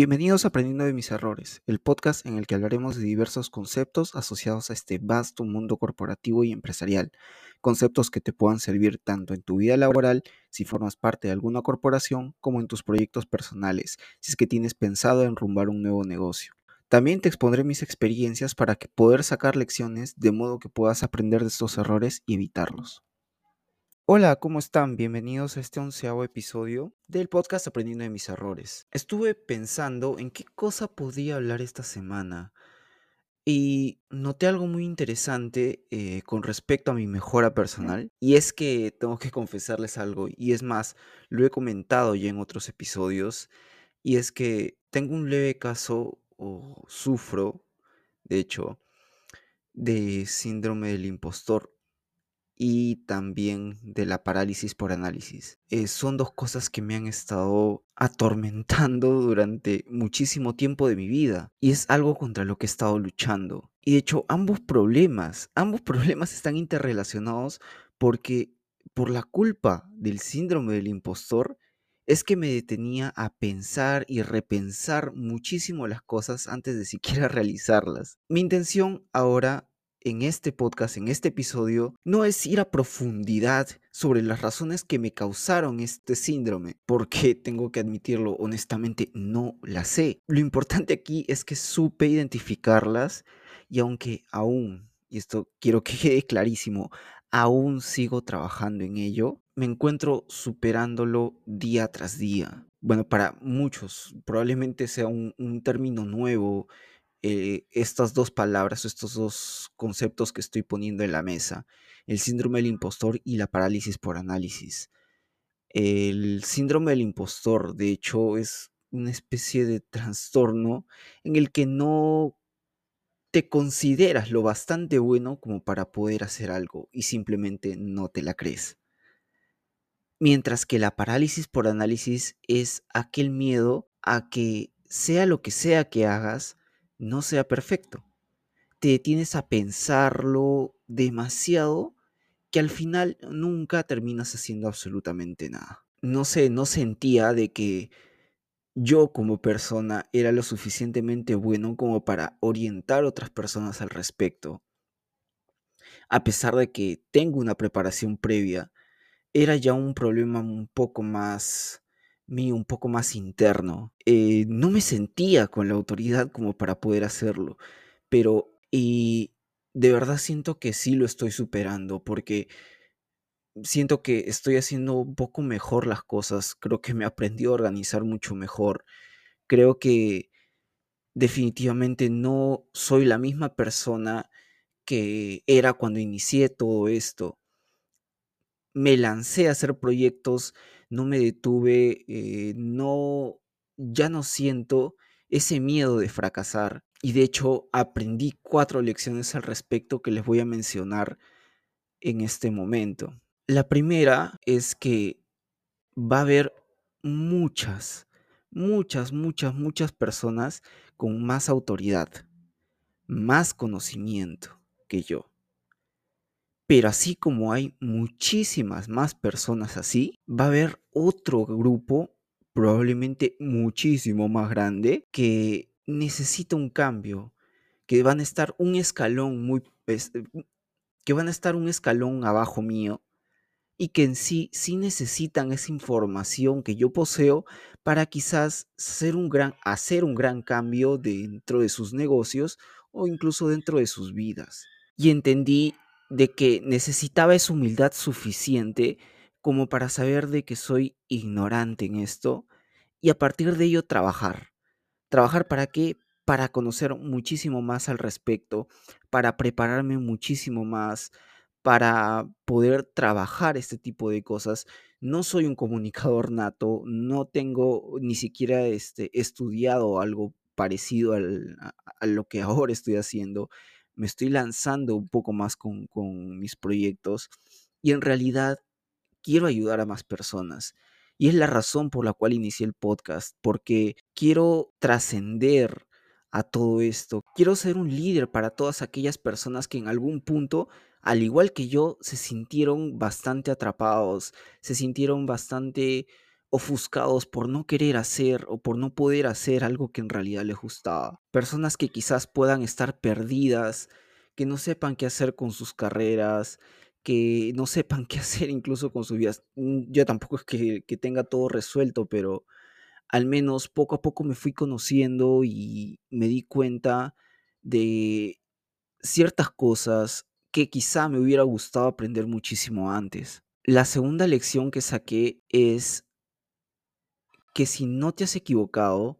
Bienvenidos a Aprendiendo de mis errores, el podcast en el que hablaremos de diversos conceptos asociados a este vasto mundo corporativo y empresarial, conceptos que te puedan servir tanto en tu vida laboral, si formas parte de alguna corporación, como en tus proyectos personales, si es que tienes pensado enrumbar un nuevo negocio. También te expondré mis experiencias para que poder sacar lecciones de modo que puedas aprender de estos errores y evitarlos. Hola, ¿cómo están? Bienvenidos a este onceavo episodio del podcast Aprendiendo de mis errores. Estuve pensando en qué cosa podía hablar esta semana y noté algo muy interesante eh, con respecto a mi mejora personal y es que tengo que confesarles algo y es más, lo he comentado ya en otros episodios y es que tengo un leve caso o sufro, de hecho, de síndrome del impostor y también de la parálisis por análisis. Eh, son dos cosas que me han estado atormentando durante muchísimo tiempo de mi vida y es algo contra lo que he estado luchando. Y de hecho, ambos problemas, ambos problemas están interrelacionados porque por la culpa del síndrome del impostor, es que me detenía a pensar y repensar muchísimo las cosas antes de siquiera realizarlas. Mi intención ahora en este podcast, en este episodio, no es ir a profundidad sobre las razones que me causaron este síndrome, porque tengo que admitirlo, honestamente no las sé. Lo importante aquí es que supe identificarlas y aunque aún, y esto quiero que quede clarísimo, aún sigo trabajando en ello, me encuentro superándolo día tras día. Bueno, para muchos probablemente sea un, un término nuevo eh, estas dos palabras, estos dos conceptos que estoy poniendo en la mesa, el síndrome del impostor y la parálisis por análisis. El síndrome del impostor, de hecho, es una especie de trastorno en el que no te consideras lo bastante bueno como para poder hacer algo y simplemente no te la crees. Mientras que la parálisis por análisis es aquel miedo a que sea lo que sea que hagas, no sea perfecto. Te detienes a pensarlo demasiado que al final nunca terminas haciendo absolutamente nada. No sé, no sentía de que yo como persona era lo suficientemente bueno como para orientar a otras personas al respecto. A pesar de que tengo una preparación previa, era ya un problema un poco más mío, un poco más interno. Eh, no me sentía con la autoridad como para poder hacerlo, pero y de verdad siento que sí lo estoy superando porque siento que estoy haciendo un poco mejor las cosas, creo que me aprendí a organizar mucho mejor, creo que definitivamente no soy la misma persona que era cuando inicié todo esto. Me lancé a hacer proyectos no me detuve, eh, no, ya no siento ese miedo de fracasar. Y de hecho aprendí cuatro lecciones al respecto que les voy a mencionar en este momento. La primera es que va a haber muchas, muchas, muchas, muchas personas con más autoridad, más conocimiento que yo. Pero así como hay muchísimas más personas así, va a haber otro grupo, probablemente muchísimo más grande, que necesita un cambio, que van a estar un escalón muy que van a estar un escalón abajo mío y que en sí sí necesitan esa información que yo poseo para quizás hacer un gran, hacer un gran cambio dentro de sus negocios o incluso dentro de sus vidas. Y entendí de que necesitaba esa humildad suficiente como para saber de que soy ignorante en esto y a partir de ello trabajar. ¿Trabajar para qué? Para conocer muchísimo más al respecto, para prepararme muchísimo más, para poder trabajar este tipo de cosas. No soy un comunicador nato, no tengo ni siquiera este, estudiado algo parecido a, a lo que ahora estoy haciendo me estoy lanzando un poco más con, mis proyectos y en realidad quiero ayudar a más personas. Y es la razón por la cual inicié el podcast, porque quiero trascender a todo esto. Quiero ser un líder para todas aquellas personas que en algún punto, al igual que yo, se sintieron bastante atrapados, se sintieron bastante ofuscados por no querer hacer o por no poder hacer algo que en realidad les gustaba. Personas que quizás puedan estar perdidas, que no sepan qué hacer con sus carreras, que no sepan qué hacer incluso con sus vidas. Mm, yo tampoco es que, que tenga todo resuelto, pero al menos poco a poco me fui conociendo y me di cuenta de ciertas cosas que quizá me hubiera gustado aprender muchísimo antes. La segunda lección que saqué es que si no te has equivocado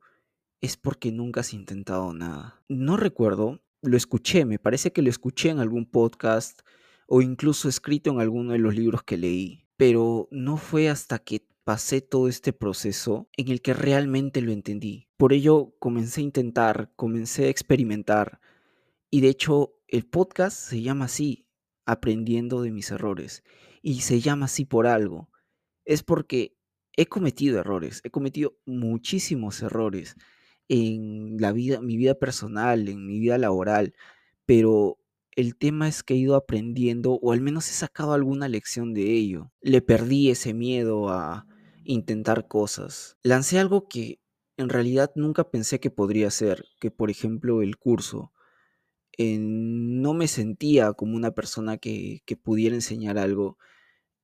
es porque nunca has intentado nada. No recuerdo, lo escuché, me parece que lo escuché en algún podcast o incluso escrito en alguno de los libros que leí, pero no fue hasta que pasé todo este proceso en el que realmente lo entendí. Por ello comencé a intentar, comencé a experimentar y de hecho el podcast se llama así, aprendiendo de mis errores. Y se llama así por algo. Es porque he cometido errores, he cometido muchísimos errores en la vida, mi vida personal, en mi vida laboral, pero el tema es que he ido aprendiendo o al menos he sacado alguna lección de ello. Le perdí ese miedo a intentar cosas. Lancé algo que en realidad nunca pensé que podría hacer, que por ejemplo el curso. Eh, no me sentía como una persona que, que pudiera enseñar algo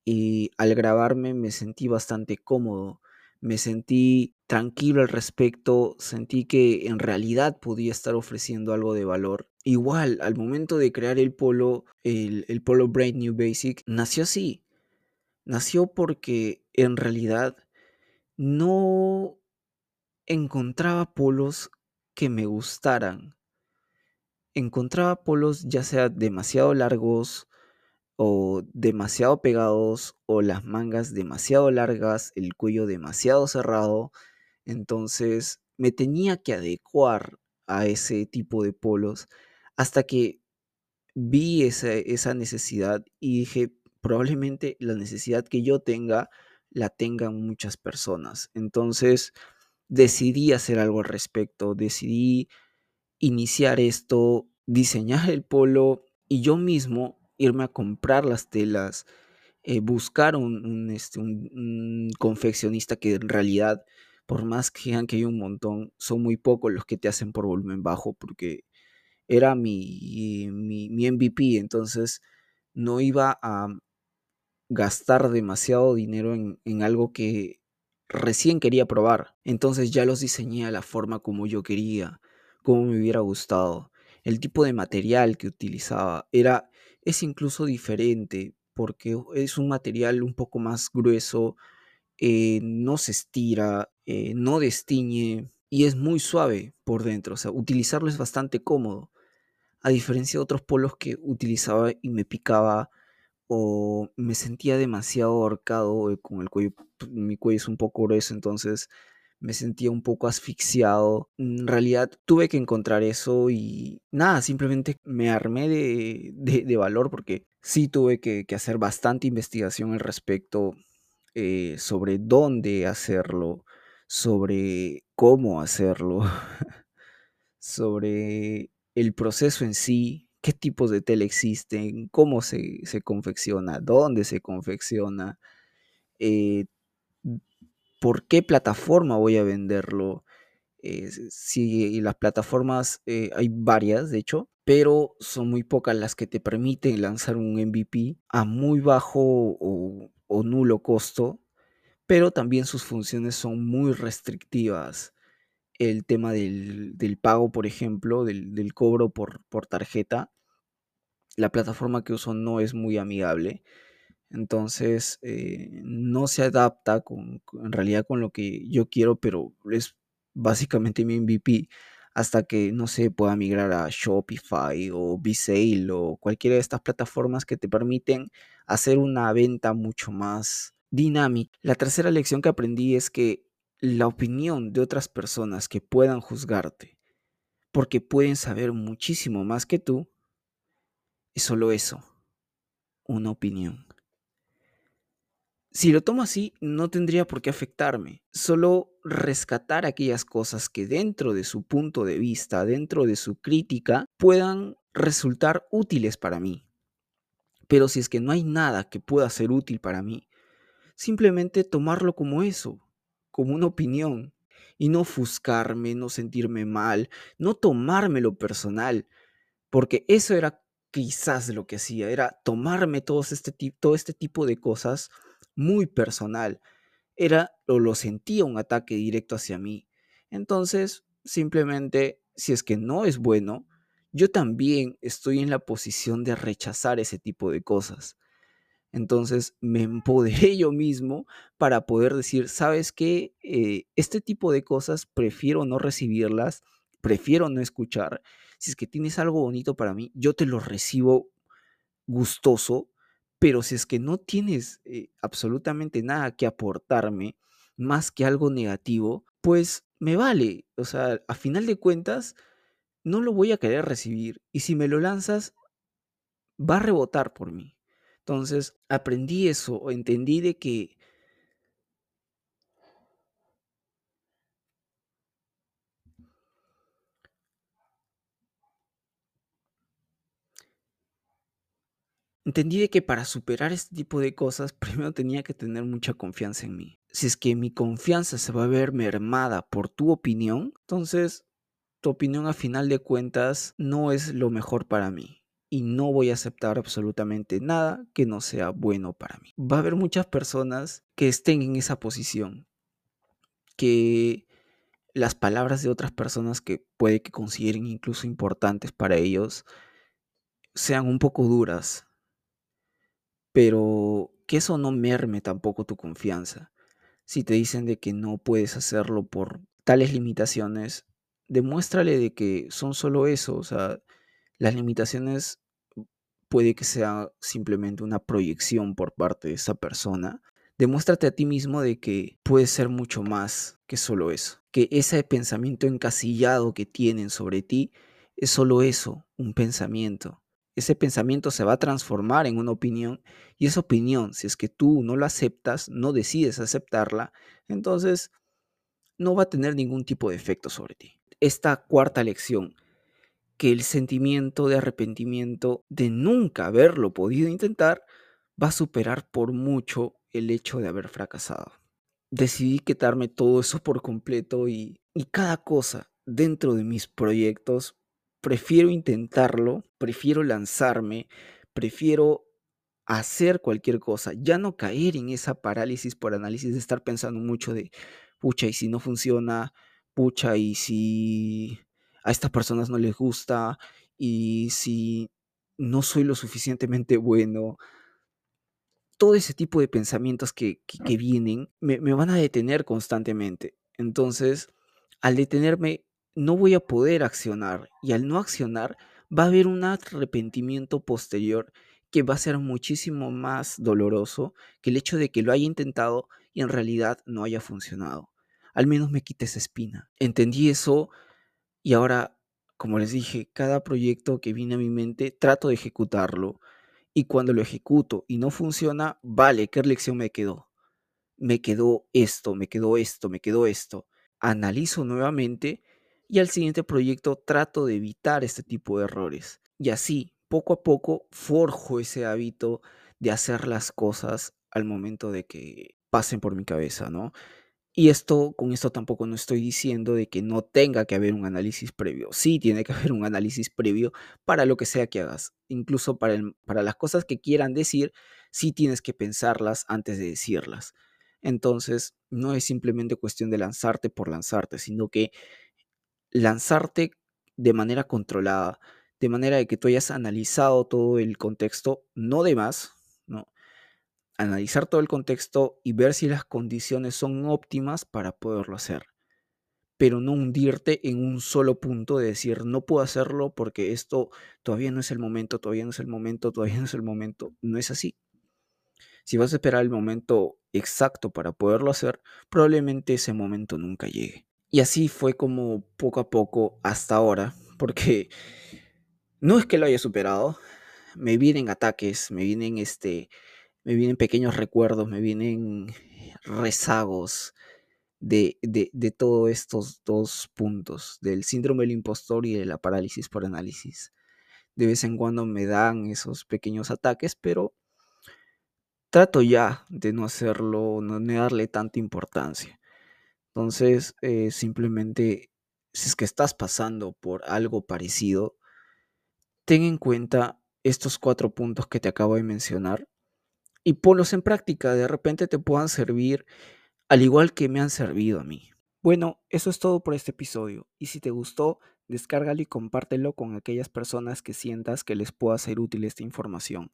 y al grabarme me sentí bastante cómodo, me sentí tranquilo al respecto, sentí que en realidad podía estar ofreciendo algo de valor. Igual, al momento de crear el polo, el, polo Brain New Basic, nació así. Nació porque en realidad no encontraba polos que me gustaran. Encontraba polos ya sea demasiado largos o demasiado pegados o las mangas demasiado largas, el cuello demasiado cerrado. Entonces me tenía que adecuar a ese tipo de polos hasta que vi esa, esa necesidad y dije, probablemente la necesidad que yo tenga la tengan muchas personas. Entonces decidí hacer algo al respecto, decidí iniciar esto, diseñar el polo y yo mismo irme a comprar las telas, eh, buscar un, este, un, confeccionista que en realidad, por más que digan que hay un montón, son muy pocos los que te hacen por volumen bajo, porque era mi, mi, mi MVP, entonces no iba a gastar demasiado dinero en, en algo que recién quería probar. Entonces ya los diseñé a la forma como yo quería, como me hubiera gustado. El tipo de material que utilizaba era es incluso diferente porque es un material un poco más grueso, eh, no se estira, eh, no destiñe y es muy suave por dentro. O sea, utilizarlo es bastante cómodo. A diferencia de otros polos que utilizaba y me picaba o me sentía demasiado ahorcado eh, con el cuello. Pues, mi cuello es un poco grueso, entonces me sentía un poco asfixiado. En realidad tuve que encontrar eso y nada, simplemente me armé de, valor porque sí tuve que, hacer bastante investigación al respecto eh, sobre dónde hacerlo, sobre cómo hacerlo, sobre el proceso en sí, qué tipos de tela existen, cómo se, confecciona, dónde se confecciona. Eh, por qué plataforma voy a venderlo. Eh, si las plataformas eh, hay varias, de hecho, pero son muy pocas las que te permiten lanzar un MVP a muy bajo o, nulo costo, pero también sus funciones son muy restrictivas. El tema del, pago, por ejemplo, del, cobro por, por tarjeta, la plataforma que uso no es muy amigable. Entonces, eh, no se adapta con, en realidad con lo que yo quiero, pero es básicamente mi MVP hasta que, no se pueda migrar a Shopify o B-Sale o cualquiera de estas plataformas que te permiten hacer una venta mucho más dinámica. La tercera lección que aprendí es que la opinión de otras personas que puedan juzgarte, porque pueden saber muchísimo más que tú, es solo eso, una opinión. Si lo tomo así, no tendría por qué afectarme. Solo rescatar aquellas cosas que dentro de su punto de vista, dentro de su crítica, puedan resultar útiles para mí. Pero si es que no hay nada que pueda ser útil para mí, simplemente tomarlo como eso, como una opinión y no ofuscarme, no sentirme mal, no tomármelo personal, porque eso era quizás lo que hacía, era tomarme este, todo este tipo de cosas muy personal. Era o lo sentía un ataque directo hacia mí. Entonces, simplemente, si es que no es bueno, yo también estoy en la posición de rechazar ese tipo de cosas. Entonces me empoderé yo mismo para poder decir, ¿sabes qué? Eh, este tipo de cosas prefiero no recibirlas, prefiero no escuchar. Si es que tienes algo bonito para mí, yo te lo recibo gustoso, pero si es que no tienes eh, absolutamente nada que aportarme, más que algo negativo, pues me vale. O sea, a final de cuentas, no lo voy a querer recibir. Y si me lo lanzas, va a rebotar por mí. Entonces aprendí eso, entendí de que entendí de que para superar este tipo de cosas, primero tenía que tener mucha confianza en mí. Si es que mi confianza se va a ver mermada por tu opinión, entonces tu opinión a final de cuentas no es lo mejor para mí y no voy a aceptar absolutamente nada que no sea bueno para mí. Va a haber muchas personas que estén en esa posición, que las palabras de otras personas que puede que consideren incluso importantes para ellos sean un poco duras, pero que eso no merme tampoco tu confianza. Si te dicen de que no puedes hacerlo por tales limitaciones, demuéstrale de que son solo eso, o sea, las limitaciones puede que sea simplemente una proyección por parte de esa persona. Demuéstrate a ti mismo de que puedes ser mucho más que solo eso. Que ese pensamiento encasillado que tienen sobre ti es solo eso, un pensamiento. Ese pensamiento se va a transformar en una opinión y esa opinión, si es que tú no la aceptas, no decides aceptarla, entonces no va a tener ningún tipo de efecto sobre ti. Esta cuarta lección que el sentimiento de arrepentimiento de nunca haberlo podido intentar va a superar por mucho el hecho de haber fracasado. Decidí quitarme todo eso por completo y, y cada cosa dentro de mis proyectos, prefiero intentarlo, prefiero lanzarme, prefiero hacer cualquier cosa, ya no caer en esa parálisis por análisis de estar pensando mucho de, pucha, y si no funciona, pucha, y si a estas personas no les gusta y si no soy lo suficientemente bueno, todo ese tipo de pensamientos que, vienen me, me van a detener constantemente. Entonces, al detenerme, no voy a poder accionar y al no accionar, va a haber un arrepentimiento posterior que va a ser muchísimo más doloroso que el hecho de que lo haya intentado y en realidad no haya funcionado. Al menos me quite esa espina. Entendí eso y ahora, como les dije, cada proyecto que viene a mi mente trato de ejecutarlo. Y cuando lo ejecuto y no funciona, vale, ¿qué lección me quedó? Me quedó esto, me quedó esto, me quedó esto. Analizo nuevamente y al siguiente proyecto trato de evitar este tipo de errores. Y así, poco a poco, forjo ese hábito de hacer las cosas al momento de que pasen por mi cabeza, ¿no? Y esto, con esto tampoco no estoy diciendo de que no tenga que haber un análisis previo. Sí tiene que haber un análisis previo para lo que sea que hagas. Incluso para, para las cosas que quieran decir, sí tienes que pensarlas antes de decirlas. Entonces, no es simplemente cuestión de lanzarte por lanzarte, sino que lanzarte de manera controlada, de manera de que tú hayas analizado todo el contexto, no de más. Analizar todo el contexto y ver si las condiciones son óptimas para poderlo hacer. Pero no hundirte en un solo punto de decir, no puedo hacerlo porque esto todavía no es el momento, todavía no es el momento, todavía no es el momento. No es así. Si vas a esperar el momento exacto para poderlo hacer, probablemente ese momento nunca llegue. Y así fue como poco a poco hasta ahora, porque no es que lo haya superado, me vienen ataques, me vienen este, me vienen pequeños recuerdos, me vienen rezagos de, de, todos estos dos puntos, del síndrome del impostor y de la parálisis por análisis. De vez en cuando me dan esos pequeños ataques, pero trato ya de no hacerlo, no darle tanta importancia. Entonces, eh, simplemente, si es que estás pasando por algo parecido, ten en cuenta estos cuatro puntos que te acabo de mencionar y ponlos en práctica. De repente te puedan servir al igual que me han servido a mí. Bueno, eso es todo por este episodio. Y si te gustó, descárgalo y compártelo con aquellas personas que sientas que les pueda ser útil esta información.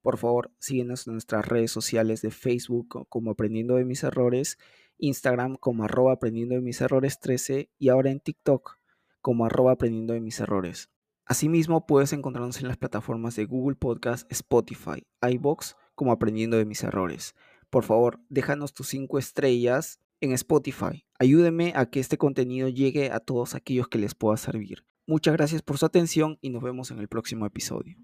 Por favor, síguenos en nuestras redes sociales de Facebook como Aprendiendo de mis errores, Instagram como arroba aprendiendo de mis errores 13 y ahora en TikTok como arroba aprendiendo de mis errores. Asimismo, puedes encontrarnos en las plataformas de Google Podcast, Spotify, iBox como aprendiendo de mis errores. Por favor, déjanos tus 5 estrellas en Spotify. Ayúdeme a que este contenido llegue a todos aquellos que les pueda servir. Muchas gracias por su atención y nos vemos en el próximo episodio.